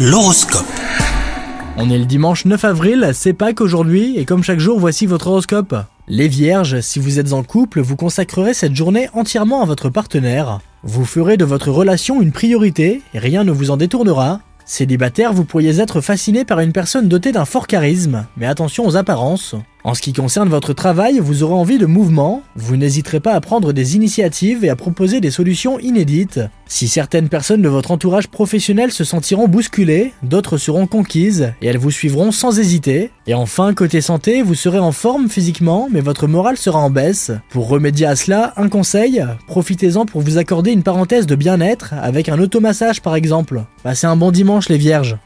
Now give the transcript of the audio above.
L'horoscope. On est le dimanche 9 avril, c'est Pâques aujourd'hui, et comme chaque jour, voici votre horoscope. Les vierges, si vous êtes en couple, vous consacrerez cette journée entièrement à votre partenaire. Vous ferez de votre relation une priorité, rien ne vous en détournera. Célibataire, vous pourriez être fasciné par une personne dotée d'un fort charisme, mais attention aux apparences. En ce qui concerne votre travail, vous aurez envie de mouvement, vous n'hésiterez pas à prendre des initiatives et à proposer des solutions inédites. Si certaines personnes de votre entourage professionnel se sentiront bousculées, d'autres seront conquises et elles vous suivront sans hésiter. Et enfin, côté santé, vous serez en forme physiquement, mais votre morale sera en baisse. Pour remédier à cela, un conseil, profitez-en pour vous accorder une parenthèse de bien-être avec un automassage par exemple. Passez un bon dimanche les vierges.